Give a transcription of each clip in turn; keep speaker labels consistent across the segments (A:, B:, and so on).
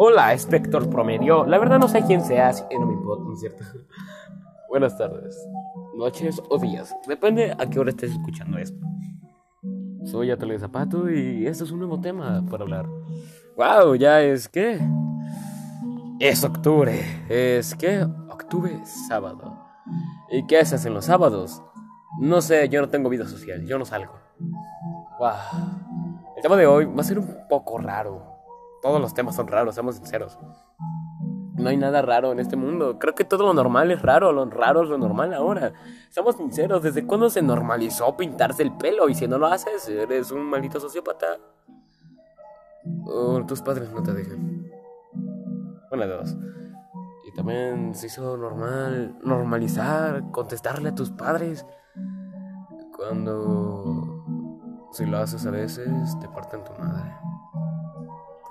A: Hola, espector promedio. La verdad no sé quién seas, y no me importa, ¿no es cierto? Buenas tardes, noches o días. Depende a qué hora estés escuchando esto. Soy Atelier Zapato y este es un nuevo tema para hablar. ¡Wow! Ya es que. Es octubre. Es que. Octubre, sábado. ¿Y qué haces en los sábados? No sé, yo no tengo vida social, yo no salgo. ¡Wow! El tema de hoy va a ser un poco raro. Todos los temas son raros, seamos sinceros. No hay nada raro en este mundo. Creo que todo lo normal es raro, lo raro es lo normal ahora. Seamos sinceros, ¿desde cuándo se normalizó pintarse el pelo? Y si no lo haces, eres un maldito sociópata. O tus padres no te dejan. Una de dos. Y también se hizo normal normalizar, contestarle a tus padres. Cuando si lo haces a veces, te parten tu madre.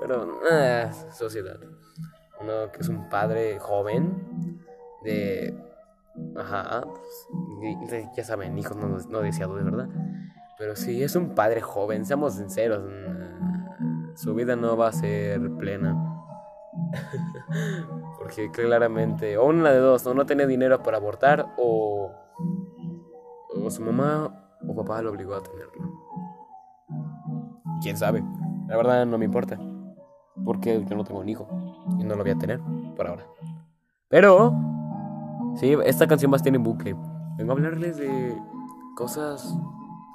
A: Pero, eh, sociedad. Uno que es un padre joven, de. Ajá, pues, ya saben, hijos no, no deseados de verdad. Pero si es un padre joven, seamos sinceros, su vida no va a ser plena. Porque claramente, o una de dos, o no tiene dinero para abortar, o, o su mamá o papá lo obligó a tenerlo. ¿Quién sabe? La verdad no me importa porque yo no tengo un hijo y no lo voy a tener por ahora. Pero, sí, esta canción a estar en bucle. Vengo a hablarles de cosas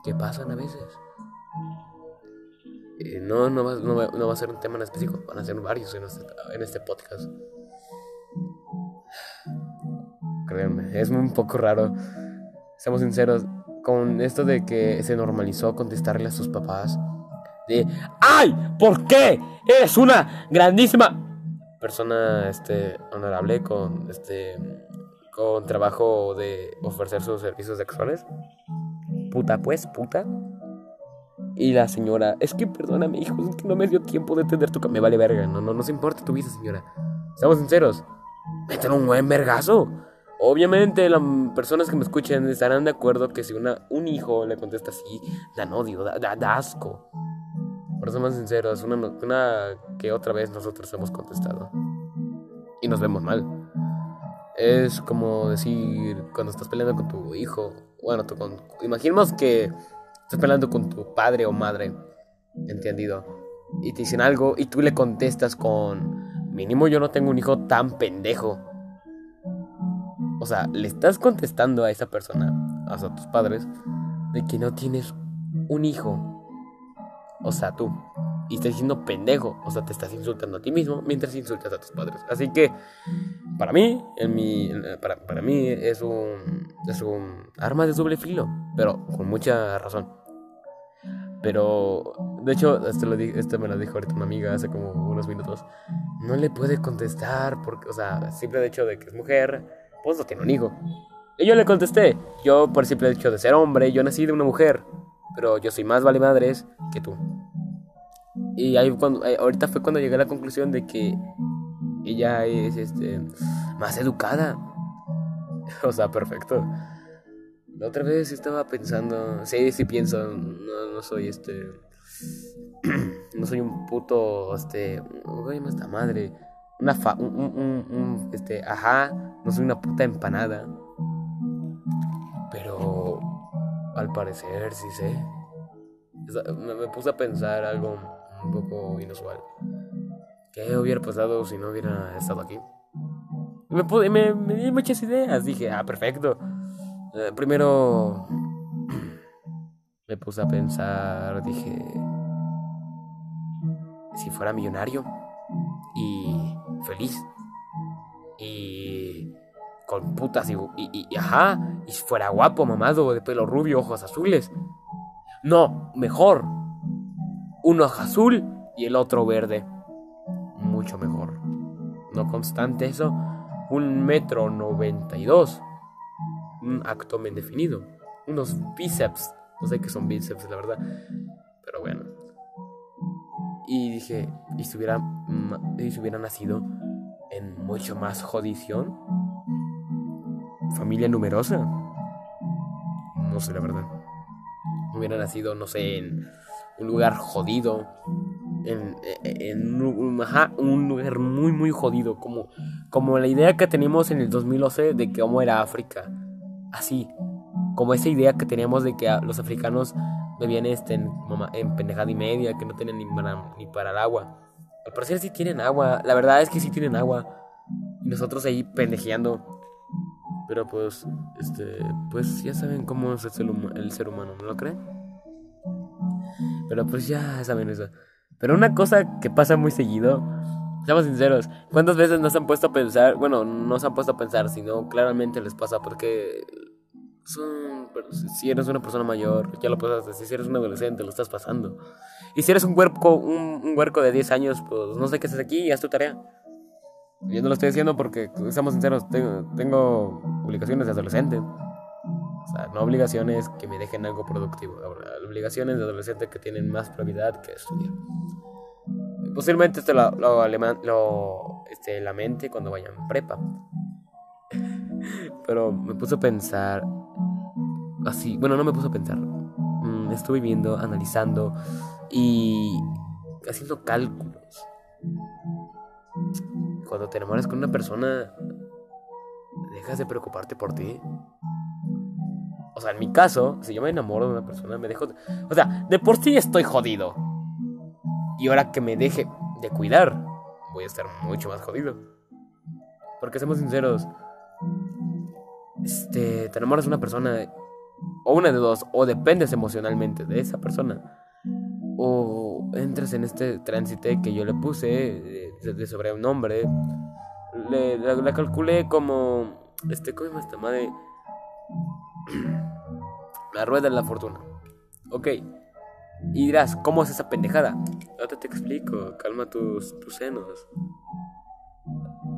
A: que pasan a veces. No, no va, no, va, a ser un tema en específico, van a ser varios en este, en este podcast. Créanme, es un poco raro. Seamos sinceros, con esto de que se normalizó contestarle a sus papás de ¡Ay! ¿Por qué? Eres una grandísima persona este honorable con este con trabajo de ofrecer sus servicios sexuales. Puta pues, puta. Y la señora, es que perdóname, hijo, es que no me dio tiempo de entender tu Me vale verga, no, no, no se importa tu vida, señora. Seamos sinceros. Métele un buen vergazo. Obviamente las personas que me escuchen estarán de acuerdo que si una, un hijo le contesta así, dan odio, da asco. Por eso más sinceros, una, una que otra vez nosotros hemos contestado. Y nos vemos mal. Es como decir cuando estás peleando con tu hijo. Bueno, con, imaginemos que estás peleando con tu padre o madre. Entendido. Y te dicen algo y tú le contestas con... Mínimo yo no tengo un hijo tan pendejo. O sea, le estás contestando a esa persona, a tus padres, de que no tienes un hijo o sea, tú. Y estás diciendo pendejo, o sea, te estás insultando a ti mismo mientras insultas a tus padres. Así que, para mí, en mi, para, para mí es un, es un arma de doble filo, pero con mucha razón. Pero, de hecho, este, lo este me lo dijo ahorita una amiga hace como unos minutos. No le puede contestar porque, o sea, simple hecho de que es mujer, pues no tiene un hijo. Y yo le contesté, yo por simple hecho de ser hombre, yo nací de una mujer, pero yo soy más vale madres que tú. Y ahí cuando, ahorita fue cuando llegué a la conclusión de que ella es este más educada. O sea, perfecto. La otra vez estaba pensando, sí, sí pienso, no, no soy este no soy un puto este, oye, esta madre, una fa, un, un, este, ajá, no soy una puta empanada. Al parecer sí sé. Me puse a pensar algo un poco inusual. ¿Qué hubiera pasado si no hubiera estado aquí? me, pude, me, di muchas ideas. Dije, ah, perfecto. Eh, primero me puse a pensar, dije, si fuera millonario y feliz con putas y, y, y, ajá, y fuera guapo, mamado, de pelo rubio, ojos azules. No, mejor, uno azul y el otro verde. Mucho mejor. No constante eso, un metro noventa y dos. Un abdomen definido. Unos bíceps. No sé qué son bíceps, la verdad. Pero bueno. Y dije, ¿y si hubiera, y si hubiera nacido en mucho más jodición? ¿Familia numerosa? No sé, la verdad. Hubiera nacido, no sé, en un lugar jodido, en, en un, lugar muy, muy jodido. Como, como la idea que teníamos en el 2011 de cómo era África. Así. Como esa idea que teníamos de que los africanos bebían este, en, en pendejada y media, que no tienen ni para, ni para el agua. Al parecer sí tienen agua. La verdad es que sí tienen agua. Y nosotros ahí pendejeando. Pero pues, este, pues ya saben cómo es el ser, el ser humano, ¿no lo creen? Pero pues ya saben eso. Pero una cosa que pasa muy seguido, seamos sinceros, ¿cuántas veces nos han puesto a pensar? Bueno, no se han puesto a pensar, sino claramente les pasa porque son, si eres una persona mayor, ya lo decir, si eres un adolescente, lo estás pasando. Y si eres un huerco, un, huerco de 10 años, pues no sé qué haces aquí y haz tu tarea. Yo no lo estoy diciendo porque, seamos sinceros, tengo, tengo obligaciones de adolescente. O sea, no obligaciones que me dejen algo productivo. Obligaciones de adolescente que tienen más prioridad que estudiar. Posiblemente esto lo, lo, lo este, la mente cuando vayan prepa. Pero me puso a pensar así. Bueno, no me puso a pensar. Mm, estuve viendo, analizando y haciendo cálculos. Cuando te enamoras con una persona, dejas de preocuparte por ti. O sea, en mi caso, si yo me enamoro de una persona, me dejo. O sea, de por sí estoy jodido. Y ahora que me deje de cuidar, voy a estar mucho más jodido. Porque seamos sinceros, este, te enamoras de una persona, o una de dos, o dependes emocionalmente de esa persona, o entras en este tránsite que yo le puse de, sobre un nombre, le, la, calculé como, este, ¿cómo esta madre? la rueda de la fortuna. Ok. Y dirás, ¿cómo es esa pendejada? Ahora te explico, calma tus, tus senos.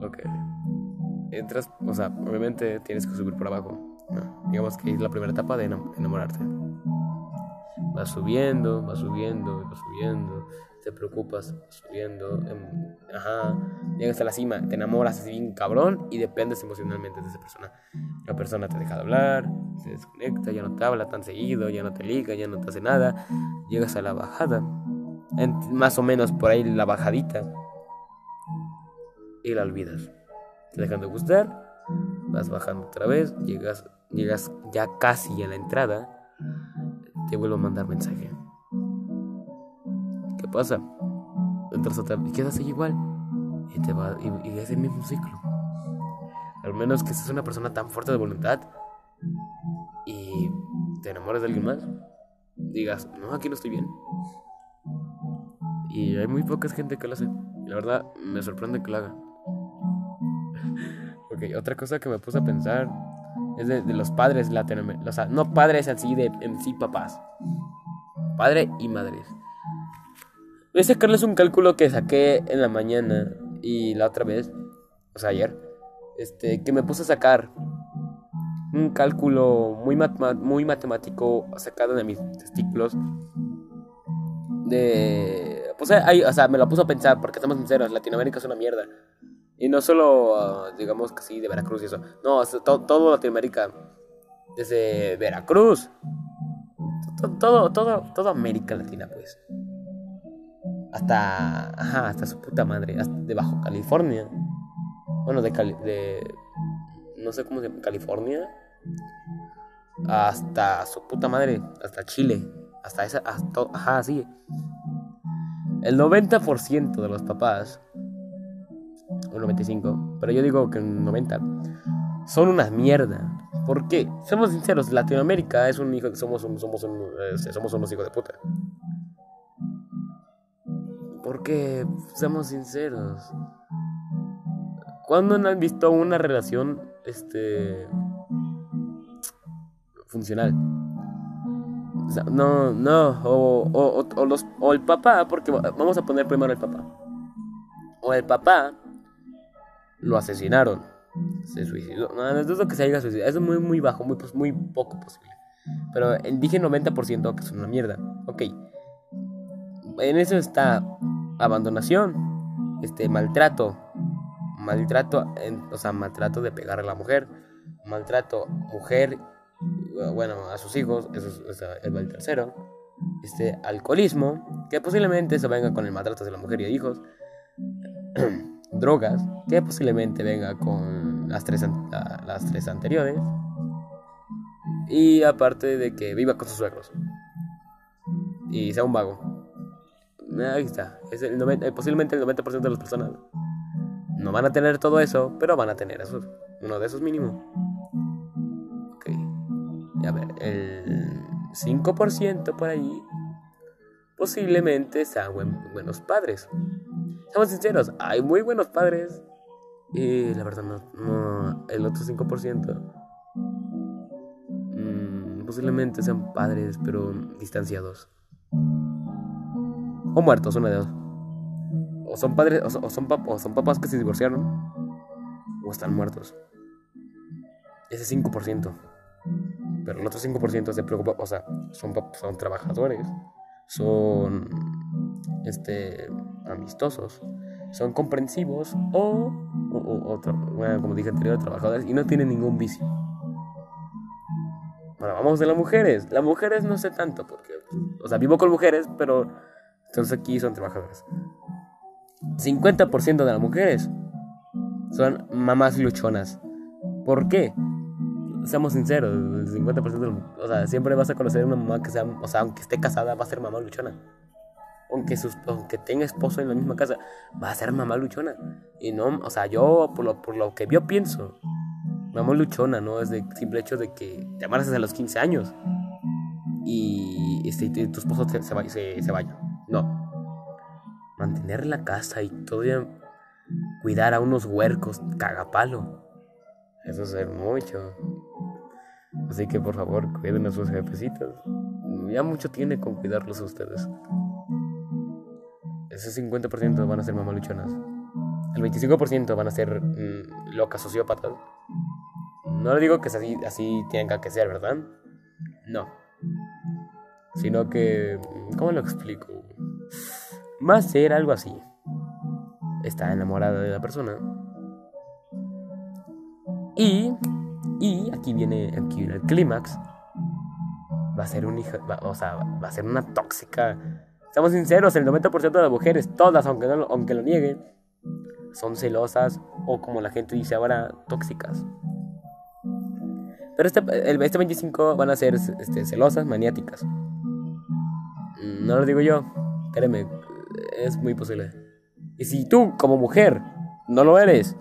A: Ok. Entras, o sea, obviamente tienes que subir por abajo. Digamos que es la primera etapa de enamorarte. Vas subiendo, vas subiendo, vas subiendo te preocupas, subiendo, em, ajá, llegas a la cima, te enamoras así bien cabrón y dependes emocionalmente de esa persona. La persona te deja de hablar, se desconecta, ya no te habla tan seguido, ya no te liga, ya no te hace nada. Llegas a la bajada, más o menos por ahí la bajadita, y la olvidas. Te dejan de gustar, vas bajando otra vez, llegas, llegas ya casi a la entrada, te vuelvo a mandar mensaje pasa? Entras otra y quedas ahí igual. Y, te va, y, es el mismo ciclo. Al menos que seas una persona tan fuerte de voluntad y te enamores de alguien más, digas, no, aquí no estoy bien. Y hay muy poca gente que lo hace. La verdad, me sorprende que lo haga. ok, otra cosa que me puse a pensar es de, los padres latinoamericanos. O sea, no padres así de en sí papás. Padre y madres. Voy a sacarles un cálculo que saqué en la mañana y la otra vez, o sea, ayer, este, que me puse a sacar un cálculo muy, muy matemático sacado de mis testículos. De. Pues ahí, o sea, me lo puso a pensar, porque estamos sinceros, Latinoamérica es una mierda. Y no solo, ah, digamos que sí, de Veracruz y eso. No, todo, Latinoamérica. Desde Veracruz. Todo, todo, todo, América Latina, pues hasta, ajá, hasta su puta madre, hasta de Bajo California. Bueno, de, de no sé cómo se llama, California. Hasta su puta madre, hasta Chile. Hasta esa, hasta, ajá, sí. El 90% de los papás, o 95, pero yo digo que el 90, son una mierda. ¿Por qué? Somos sinceros, Latinoamérica es un hijo, somos, somos, un, este, somos unos hijos de puta. Porque, seamos sinceros, ¿cuándo no han visto una relación este funcional? no, no, o el papá, porque vamos a poner primero el papá. O el papá lo asesinaron, se suicidó. No, no es que se haya suicidado, eso es muy, muy bajo, muy, pues, muy poco posible. Pero dije 90% que es una mierda. Ok. En eso está abandonación, este maltrato, maltrato, o sea, maltrato de pegar a la mujer, maltrato mujer, bueno, a sus hijos, eso es, el tercero, este alcoholismo, que posiblemente se venga con el maltrato de la mujer y de hijos, drogas, que posiblemente venga con las tres, las tres anteriores, y aparte de que viva con sus suegros y sea un vago. Ahí está, es el eh, posiblemente el 90% de las personas no van a tener todo eso, pero van a tener eso, uno de esos mínimo. Ok, y a ver, el 5% por ahí posiblemente sean buenos padres. Seamos sinceros, hay muy buenos padres. Y la verdad, no, el otro 5% mmm, posiblemente sean padres, pero distanciados. O muertos, una de dos. O son padres, o son, o son papás que se divorciaron, o están muertos. Ese 5%. Pero el otro 5% se preocupa, o sea, son, son trabajadores, son este, amistosos, son comprensivos o, o, como dije anterior, trabajadores y no tienen ningún vicio. Ahora vamos de las mujeres. Las mujeres no sé tanto, porque, o sea, vivo con mujeres, pero entonces aquí son trabajadoras. 50% de las mujeres son mamás luchonas. ¿Por qué? seamos sinceros, el 50% de o sea, siempre vas a conocer una mamá que sea, o sea, aunque esté casada, va a ser mamá luchona. Aunque, sus, aunque tenga esposo en la misma casa, va a ser mamá luchona. Y no, o sea, yo, por lo, que yo pienso, mamá luchona, ¿no? Es de simple hecho de que te amarras a los 15 años y, este, tu esposo se, vaya. No. Mantener la casa y todavía cuidar a unos huercos, cagapalo. Eso es mucho. Así que por favor, cuiden a sus jefecitos. Ya mucho tiene con cuidarlos ustedes. Ese 50% van a ser mamaluchonas. El 25% van a ser mm, locas sociópatas. No le digo que así, así tenga que ser, ¿verdad? No. Sino que... ¿Cómo lo explico? Va a ser algo así. Está enamorada de la persona y, y aquí viene, aquí viene el clímax. Va a ser un hijo, o sea, va a ser una tóxica. Estamos sinceros, el 90% de las mujeres, todas, aunque, no, aunque lo nieguen, son celosas o como la gente dice ahora, tóxicas. Pero este, el, este 25 van a ser este, celosas, maniáticas. No lo digo yo, créeme, es muy posible. Y si tú, como mujer, no lo eres,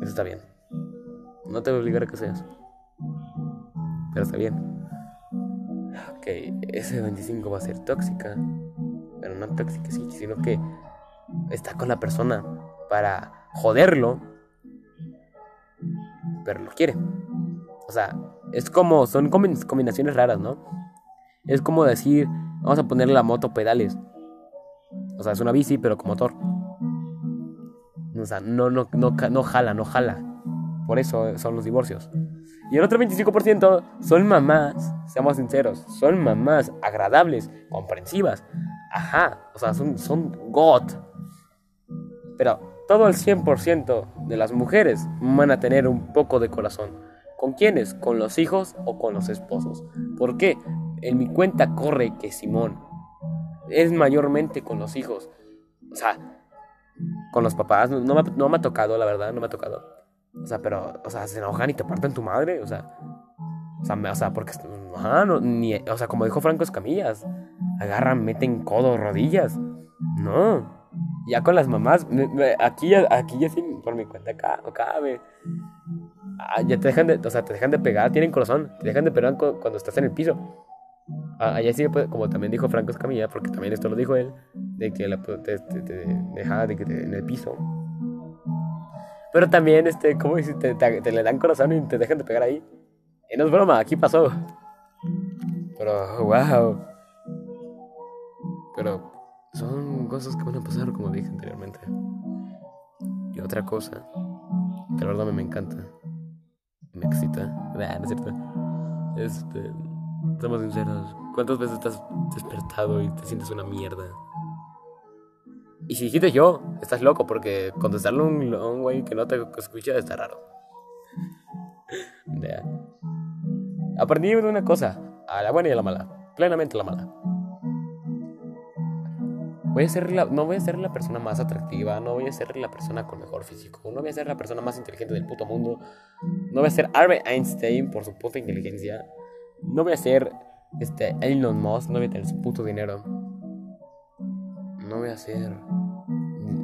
A: eso está bien. No te voy a obligar a que seas. Pero está bien. Ok, ese 25 va a ser tóxica. Pero no tóxica, sino que está con la persona para joderlo. Pero lo quiere. O sea, es como, son combinaciones raras, ¿no? Es como decir, vamos a ponerle la moto pedales. O sea, es una bici, pero con motor. O sea, no, no, no, no jala, no jala. Por eso son los divorcios. Y el otro 25% son mamás, seamos sinceros, son mamás agradables, comprensivas. Ajá, o sea, son, son God. Pero todo el 100% de las mujeres van a tener un poco de corazón. ¿Con quiénes? ¿Con los hijos o con los esposos? ¿Por qué? En mi cuenta corre que Simón es mayormente con los hijos. O sea, con los papás. No, no me ha tocado, la verdad, no me ha tocado. O sea, pero, o sea, se enojan y te parten tu madre, o sea. O sea, o sea porque, o sea, como dijo Franco Escamillas, agarran, meten codos, rodillas. No. Ya con las mamás, aquí, aquí ya sí, por mi cuenta, acá, acá, me, ah, ya te dejan de, o sea, te dejan de pegar, tienen corazón, te dejan de pegar cuando estás en el piso. Ah, allá sí, pues, como también dijo Franco Escamilla, porque también esto lo dijo él, de que la, te, te, te deja de que en el piso pero también, este, ¿cómo dices? Te, te, le dan corazón y te dejan de pegar ahí. Y no es broma, aquí pasó. Pero, wow. Pero son cosas que van a pasar, como dije anteriormente. Y otra cosa, que la verdad me, me encanta, me excita. no es cierto. Este, somos sinceros. ¿Cuántas veces estás despertado y te sientes una mierda? Y si dijiste yo, estás loco porque contestarle a un, güey que no te escucha está raro. Aprendí de una cosa, a la buena y a la mala, plenamente la mala. Voy a ser la, no voy a ser la persona más atractiva, no voy a ser la persona con mejor físico, no voy a ser la persona más inteligente del puto mundo, no voy a ser Albert Einstein por su puta inteligencia, no voy a ser este, Elon Musk, no voy a tener su puto dinero, no voy a ser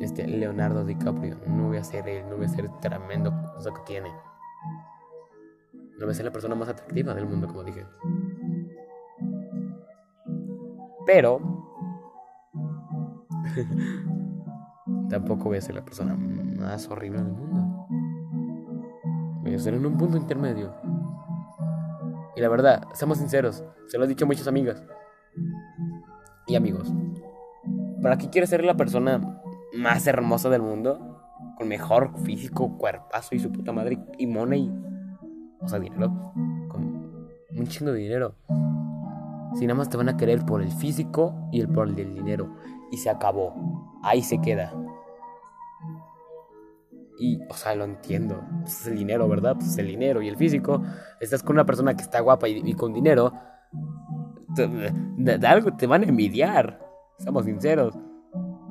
A: este, Leonardo DiCaprio, no voy a ser él, no voy a ser tremendo cosa que tiene, no voy a ser la persona más atractiva del mundo, como dije. Pero Tampoco voy a ser la persona más horrible del mundo. Voy a ser en un punto intermedio. Y la verdad, seamos sinceros, se lo he dicho a muchas amigas y amigos. ¿Para qué quieres ser la persona más hermosa del mundo? Con mejor físico, cuerpazo y su puta madre y money. O sea, dinero. Con un chingo de dinero. Si nada más te van a querer por el físico y el por el dinero y se acabó. Ahí se queda. Y, o sea, lo entiendo. Pues es el dinero, ¿verdad? Pues el dinero y el físico. Estás con una persona que está guapa y, con dinero. De, algo te van a envidiar. Seamos sinceros.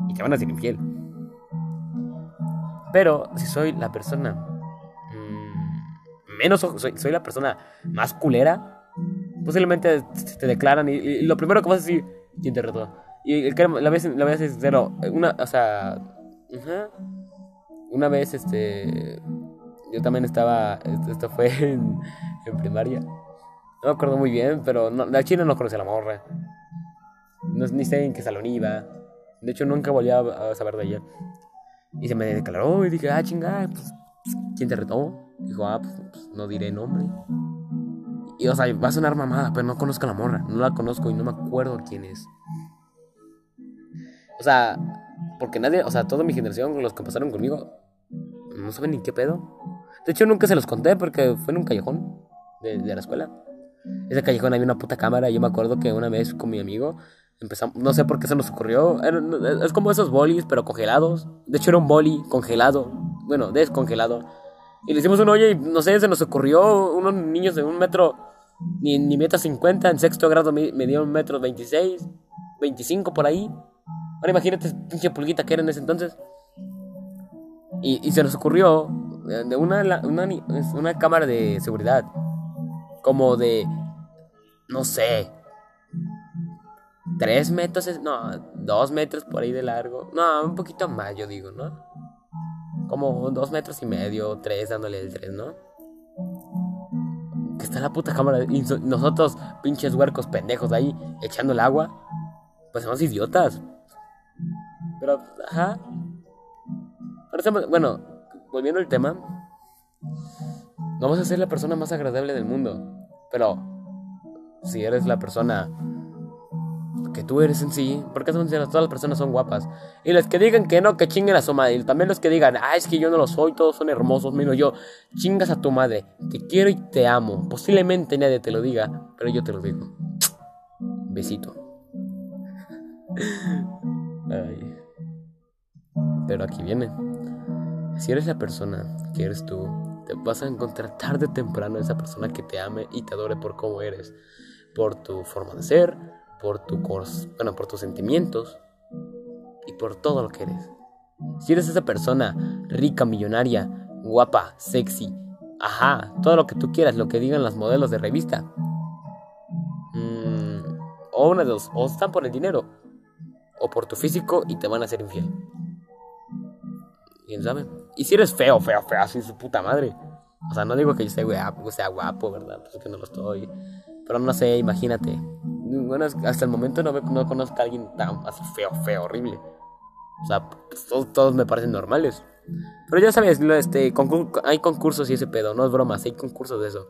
A: Y te van a ser infiel. Pero si soy la persona mm, menos soy, soy, la persona más culera, posiblemente te declaran y, lo primero que vas a decir, ¿quién te retó? Y el la vez, la vez es cero. Una, o sea. Una vez, este. Yo también estaba. Esto, fue en, en, primaria. No me acuerdo muy bien, pero no, la china no conoce a la morra. No, ni sé en qué salón iba. De hecho, nunca volví a, saber de ella. Y se me declaró y dije, ah, chingada, pues, pues, ¿quién te retó? Dijo, ah, pues, pues, no diré nombre. Y, o sea, va a sonar mamada, pero no conozco a la morra. No la conozco y no me acuerdo quién es. O sea, porque nadie, o sea, toda mi generación, los que pasaron conmigo, no saben ni qué pedo. De hecho, nunca se los conté porque fue en un callejón de, la escuela. Ese callejón había una puta cámara. Y yo me acuerdo que una vez con mi amigo empezamos, no sé por qué se nos ocurrió. es como esos bolis, pero congelados. De hecho, era un boli congelado. Bueno, descongelado. Y le hicimos un hoyo y no sé, se nos ocurrió. Unos niños de un metro, ni, ni metro cincuenta, en sexto grado me, me un metro veintiséis, veinticinco por ahí. Ahora imagínate pinche pulguita que era en ese entonces. Y, se nos ocurrió de una, una, una cámara de seguridad. Como de, no sé, tres metros, no, dos metros por ahí de largo. No, un poquito más, yo digo, ¿no? Como dos metros y medio, tres, dándole el tres, ¿no? Que está la puta cámara. Y nosotros, pinches huercos pendejos ahí, echando el agua. Pues somos idiotas. Pero, ajá. bueno, volviendo al tema. No vas a ser la persona más agradable del mundo. Pero, si eres la persona que tú eres en sí, porque todas las personas son guapas. Y los que digan que no, que chinguen a su madre. Y también los que digan, ah, es que yo no lo soy, todos son hermosos, menos yo. Chingas a tu madre, te quiero y te amo. Posiblemente nadie te lo diga, pero yo te lo digo. Besito. Ay. Pero aquí viene. Si eres la persona que eres tú, te vas a encontrar tarde o temprano esa persona que te ame y te adore por cómo eres, por tu forma de ser, por tu bueno, por tus sentimientos y por todo lo que eres. Si eres esa persona rica, millonaria, guapa, sexy, ajá, todo lo que tú quieras, lo que digan los modelos de revista. Mm, o una de dos, o están por el dinero, o por tu físico y te van a hacer infiel. ¿Quién sabe? Y si eres feo, feo, feo, así su puta madre. O sea, no digo que yo sea guapo, sea guapo ¿verdad? Pues que no lo estoy. Pero no sé, imagínate. Bueno, hasta el momento no, no conozco a alguien tan feo, feo, horrible. O sea, pues, todos, me parecen normales. Pero ya sabes, este, hay concursos y ese pedo, no es broma, hay concursos de eso.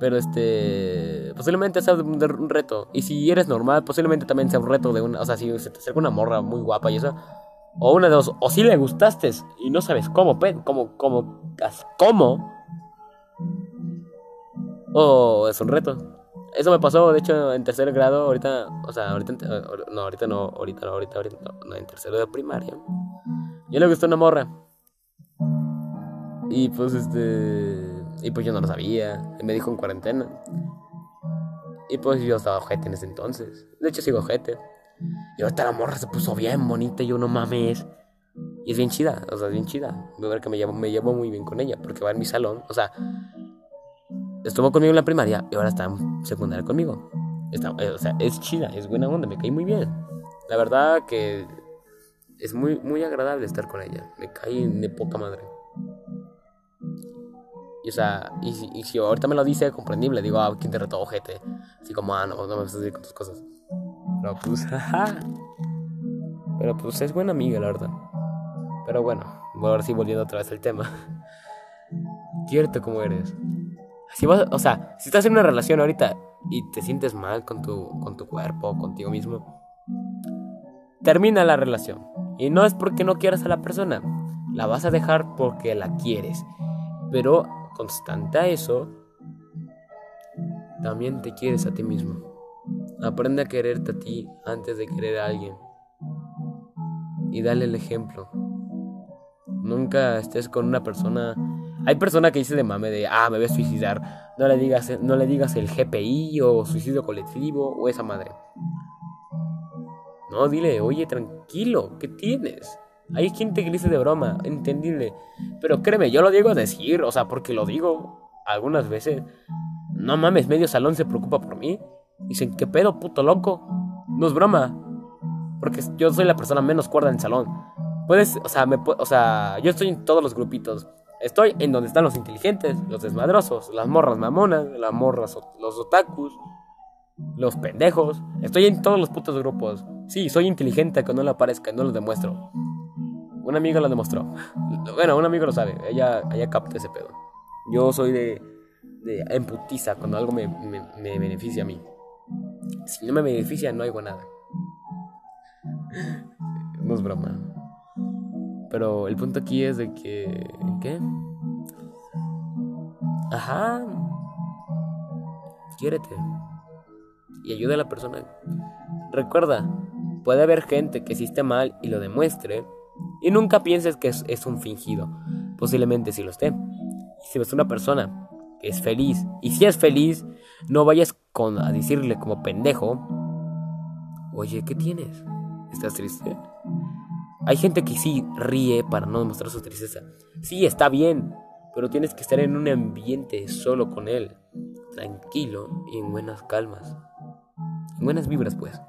A: Pero este. Posiblemente sea un reto. Y si eres normal, posiblemente también sea un reto de una. O sea, si se te acerca una morra muy guapa y eso. O una de dos, o si le gustaste y no sabes cómo, cómo, cómo, cómo. O es un reto. Eso me pasó, de hecho, en tercer grado, ahorita, o sea, ahorita, no, ahorita no, ahorita no, ahorita, ahorita no, en tercero de primaria. Yo le gustó una morra. Y pues este, y pues yo no lo sabía, y me dijo en cuarentena. Y pues yo estaba ojete en ese entonces. De hecho, sigo ojete. Y ahorita la morra se puso bien bonita y yo no mames. Y es bien chida, o sea, es bien chida. Voy a ver que me llevo, me llevo muy bien con ella, porque va en mi salón. O sea, estuvo conmigo en la primaria y ahora está en secundaria conmigo. Está, eh, o sea, es chida, es buena onda, me cae muy bien. La verdad que es muy, muy agradable estar con ella. Me cae de poca madre. Y, o sea, y, si ahorita me lo dice, comprendible. Digo, ah, ¿quién te retó, ojete? Así como, ah, no, no me vas a decir con tus cosas. Pero pues, Pero pues es buena amiga, la verdad. Pero bueno, voy a ver si volviendo otra vez al tema. Quiérete como eres. Si vas, o sea, si estás en una relación ahorita y te sientes mal con tu, con tu cuerpo, contigo mismo, termina la relación. Y no es porque no quieras a la persona, la vas a dejar porque la quieres. Pero constante a eso, también te quieres a ti mismo. Aprende a quererte a ti antes de querer a alguien. Y dale el ejemplo. Nunca estés con una persona. Hay persona que dice de mame de, ah, me voy a suicidar. No le digas, no le digas el GPI o suicidio colectivo o esa madre. No, dile, oye, tranquilo, ¿qué tienes? Hay gente que dice de broma, entendible. Pero créeme, yo lo digo a decir, o sea, porque lo digo algunas veces. No mames, medio salón se preocupa por mí. Dicen, ¿qué pedo, puto loco? No es broma. Porque yo soy la persona menos cuerda en el salón. Puedes, o sea, me, o sea, yo estoy en todos los grupitos. Estoy en donde están los inteligentes, los desmadrosos, las morras mamonas, las morras, los otakus, los pendejos. Estoy en todos los putos grupos. Sí, soy inteligente, que no le aparezca, no lo demuestro. Un amigo lo demostró. Bueno, un amigo lo sabe, ella, ella capta ese pedo. Yo soy de, de emputiza cuando algo me, me, me beneficia a mí. Si no me beneficia, no hago nada. No es broma. Pero el punto aquí es de que... ¿Qué? Ajá. Quiérete. Y ayuda a la persona. Recuerda, puede haber gente que esté mal y lo demuestre. Y nunca pienses que es, un fingido. Posiblemente sí lo esté. si ves una persona que es feliz, y si es feliz, no vayas con, a decirle como pendejo, oye, ¿qué tienes? ¿Estás triste? Hay gente que sí ríe para no demostrar su tristeza. Sí, está bien, pero tienes que estar en un ambiente solo con él, tranquilo y en buenas calmas. En buenas vibras, pues.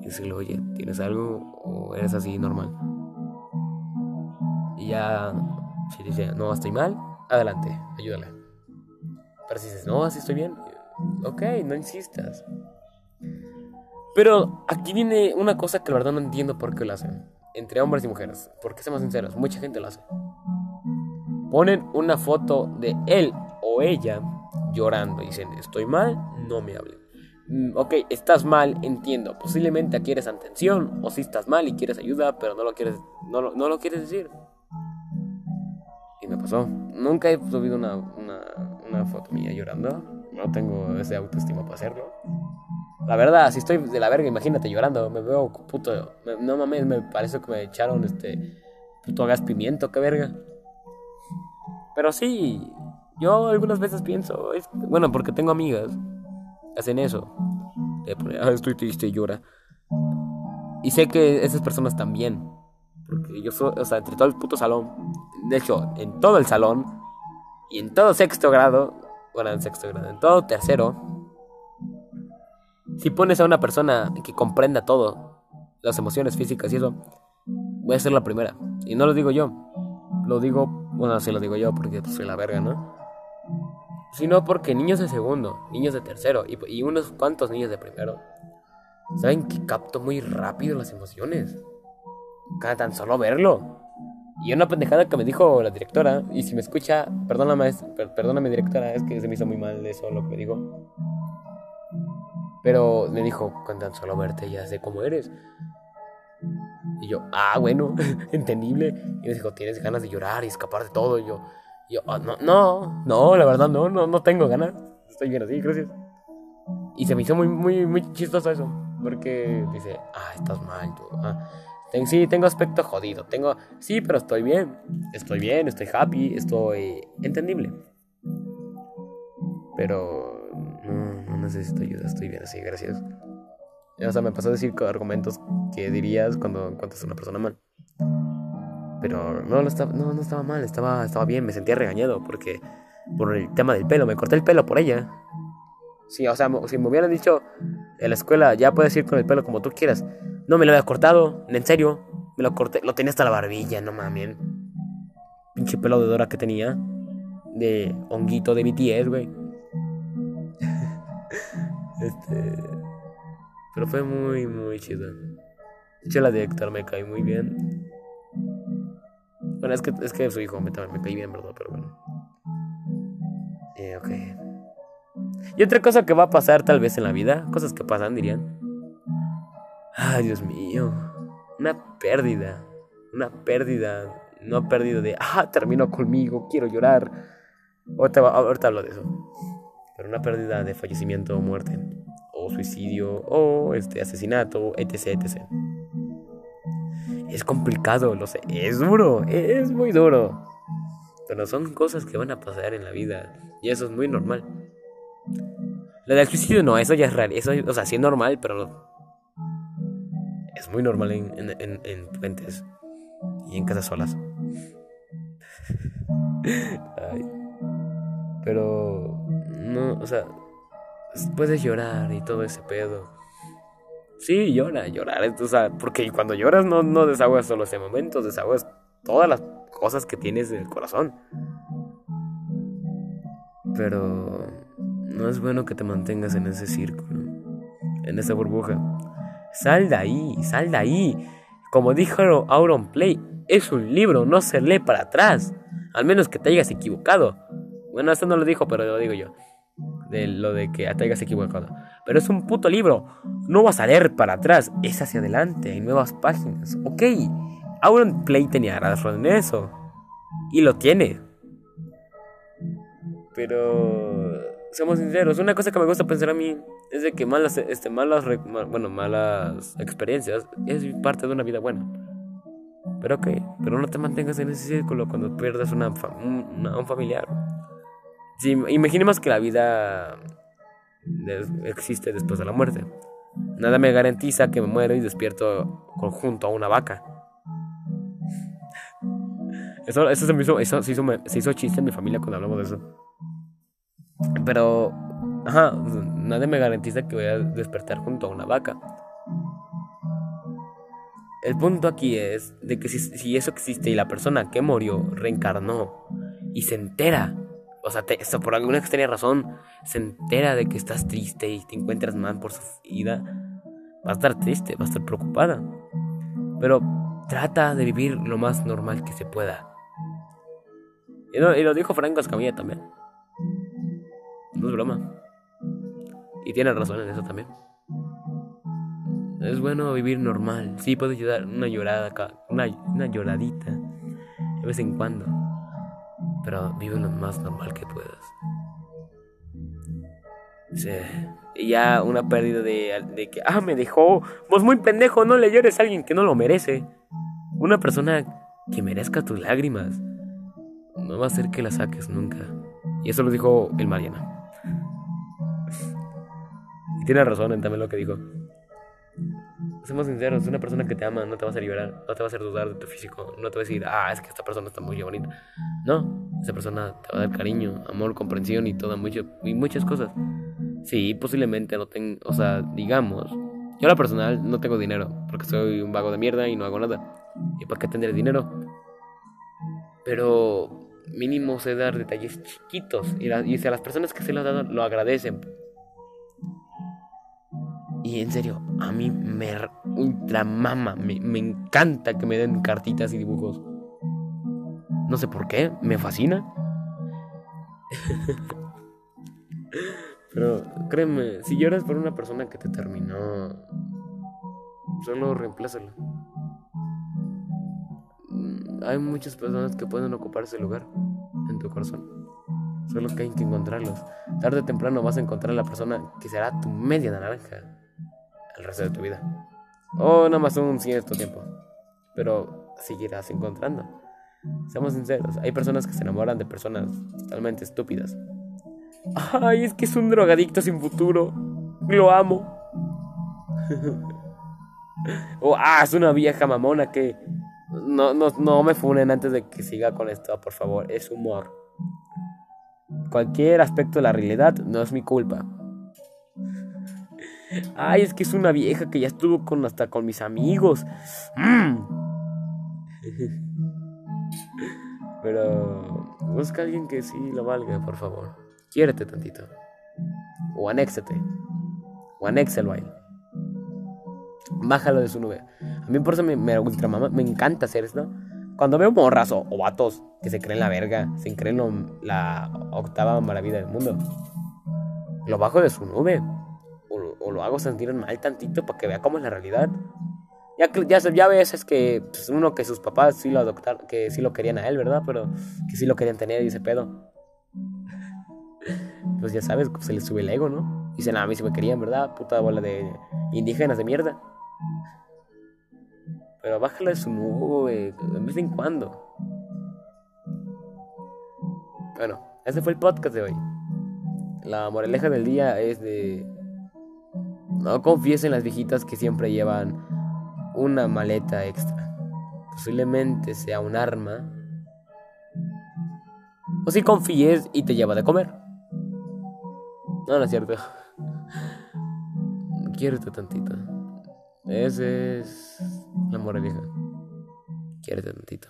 A: Y decirle, oye, ¿tienes algo o eres así normal? Y ya, si dice, no, estoy mal, adelante, ayúdale. Pero si dices, no, así estoy bien, ok, no insistas. Pero aquí viene una cosa que la verdad no entiendo por qué lo hacen entre hombres y mujeres. Porque seamos sinceros, mucha gente lo hace. Ponen una foto de él o ella llorando y dicen, estoy mal, no me hablen. Mm, ok, estás mal, entiendo. Posiblemente quieres atención o si estás mal y quieres ayuda, pero no lo quieres, no no lo quieres decir. Y me pasó. Nunca he subido una, una, una foto mía llorando. No tengo ese autoestima para hacerlo. La verdad, si estoy de la verga, imagínate llorando. Me veo puto. no mames, me parece que me echaron este. Puto gas pimiento, qué verga. Pero sí, yo algunas veces pienso. Es, bueno, porque tengo amigas hacen eso. ah, estoy triste y llora. Y sé que esas personas también. Porque yo soy, o sea, entre todo el puto salón. De hecho, en todo el salón. Y en todo sexto grado. Bueno, en sexto grado. En todo tercero si pones a una persona que comprenda todo, las emociones físicas y eso, voy a ser la primera. Y no lo digo yo, lo digo, bueno, sí lo digo yo porque soy la verga, ¿no? Sino porque niños de segundo, niños de tercero y, unos cuantos niños de primero, saben que capto muy rápido las emociones. Cada tan solo verlo. Y una pendejada que me dijo la directora, y si me escucha, perdóname, perdóname directora, es que se me hizo muy mal eso lo que me dijo. Pero me dijo, con tan solo verte ya sé cómo eres. Y yo, ah, bueno, entendible. Y me dijo, tienes ganas de llorar y escapar de todo. Y yo, yo ah, no, no, no, la verdad no, no, no tengo ganas. Estoy bien así, gracias. Y se me hizo muy, muy, muy chistoso eso. Porque dice, ah, estás mal tú. Ah, sí, tengo aspecto jodido. Tengo, sí, pero estoy bien. Estoy bien, estoy happy, estoy entendible. Pero necesito ayuda, estoy bien así, gracias. O sea, me pasó a decir argumentos que dirías cuando encuentras a una persona mal. Pero no, no, estaba, no, no estaba mal, estaba, estaba bien, me sentía regañado porque por el tema del pelo, me corté el pelo por ella. Sí, o sea, si me hubieran dicho en la escuela, ya puedes ir con el pelo como tú quieras. No me lo había cortado, en serio, me lo corté, lo tenía hasta la barbilla, no mames. Pinche pelo de Dora que tenía, de honguito de BTS, güey. Este. Pero fue muy, muy chido. De hecho, la directora me cae muy bien. Bueno, es que, es que su hijo me, me cae bien, ¿verdad? Pero bueno. Eh, ok. Y otra cosa que va a pasar tal vez en la vida, cosas que pasan, dirían. Ay, Dios mío. Una pérdida. Una pérdida. No pérdida de, ah, terminó conmigo, quiero llorar. Ahorita hablo de eso. Pero una pérdida de fallecimiento o muerte suicidio o este asesinato, etc, etc. Es complicado, lo sé, es duro, es muy duro. Pero son cosas que van a pasar en la vida y eso es muy normal. La del suicidio no, eso ya es real, eso, o sea, sí es normal, pero es muy normal en, en, en, puentes y en casas solas. Pero no, o sea, puedes llorar y todo ese pedo. Sí, llora, llorar. O sea, porque cuando lloras no, no desahogas solo ese momento, desahogas todas las cosas que tienes en el corazón. Pero no es bueno que te mantengas en ese círculo, en esa burbuja. Sal de ahí, sal de ahí. Como dijo Auron Play, es un libro, no se lee para atrás. Al menos que te hayas equivocado. Bueno, eso no lo dijo, pero lo digo yo de lo de que te hayas equivocado. Pero es un puto libro. No vas a leer para atrás, es hacia adelante, hay nuevas páginas. Ok, Auron Play tenía razón en eso. Y lo tiene. Pero seamos sinceros, una cosa que me gusta pensar a mí es de que malas, este, malas, bueno, malas experiencias es parte de una vida buena. Pero ok, pero no te mantengas en ese círculo cuando pierdas una, un familiar si, imaginemos que la vida existe después de la muerte. Nada me garantiza que me muero y despierto junto a una vaca. Eso, se, me hizo, eso se, se hizo chiste en mi familia cuando hablamos de eso. Pero, ajá, nadie me garantiza que voy a despertar junto a una vaca. El punto aquí es de que si eso existe y la persona que murió reencarnó y se entera o sea, por alguna extraña razón, se entera de que estás triste y te encuentras mal por su vida, va a estar triste, va a estar preocupada. Pero trata de vivir lo más normal que se pueda. Y, lo dijo Franco Escamilla también. No es broma. Y tiene razón en eso también. Es bueno vivir normal. Sí, puedes ayudar una llorada acá, una lloradita de vez en cuando pero vive lo más normal que puedas. Sí. Y ya una pérdida de, de, que, ah, me dejó, vos muy pendejo, no le llores a alguien que no lo merece. Una persona que merezca tus lágrimas no va a hacer que la saques nunca. Y eso lo dijo el Mariana. y tiene razón en también lo que dijo. Seamos sinceros, una persona que te ama no te va a hacer llorar, no te va a hacer dudar de tu físico, no te va a decir, ah, es que esta persona está muy bonita. No, esa persona te va a dar cariño, amor, comprensión y todas mucho, y muchas cosas. Sí, posiblemente no tengo, o sea, digamos, yo a la personal no tengo dinero, porque soy un vago de mierda y no hago nada. ¿Y para qué tendré dinero? Pero mínimo sé dar detalles chiquitos y, y si a las personas que se lo han dado lo agradecen y en serio, a mí me ultra mama, me, me encanta que me den cartitas y dibujos. No sé por qué, me fascina. Pero créeme, si lloras por una persona que te terminó, solo reemplázala. Mm, hay muchas personas que pueden ocupar ese lugar en tu corazón. Solo que hay que encontrarlos. Tarde o temprano vas a encontrar a la persona que será tu media naranja el resto de tu vida. O nada más un cierto tiempo. Pero seguirás encontrando. Seamos sinceros, hay personas que se enamoran de personas totalmente estúpidas. Ay, es que es un drogadicto sin futuro. Lo amo. oh, ah, es una vieja mamona que... No, no, no me funen antes de que siga con esto, por favor. Es humor. Cualquier aspecto de la realidad no es mi culpa. Ay, es que es una vieja que ya estuvo con hasta con mis amigos. Mm. Pero busca a alguien que sí lo valga, por favor. Quiérete tantito. O anéxate. O anéxalo a él. Bájalo de su nube. A mí por eso me, me, me encanta hacer esto. Cuando veo morras o, vatos que se creen la verga, se creen la octava maravilla del mundo, lo bajo de su nube. O, lo hago sentir mal tantito para que vea cómo es la realidad. Ya, ya, ya veces que pues, uno que sus papás sí lo adoptaron, que sí lo querían a él, ¿verdad? Pero que sí lo querían tener y ese pedo. Pues ya sabes, se les sube el ego, ¿no? Dicen, a mí sí me querían, ¿verdad? Puta bola de indígenas de mierda. Pero bájalo de su nube, de vez en cuando. Bueno, ese fue el podcast de hoy. La moraleja del día es de... No confíes en las viejitas que siempre llevan una maleta extra. Posiblemente sea un arma. O si confíes y te lleva de comer. No, no es cierto. Quiérete tantito. Ese es la moraleja. Quiérete tantito.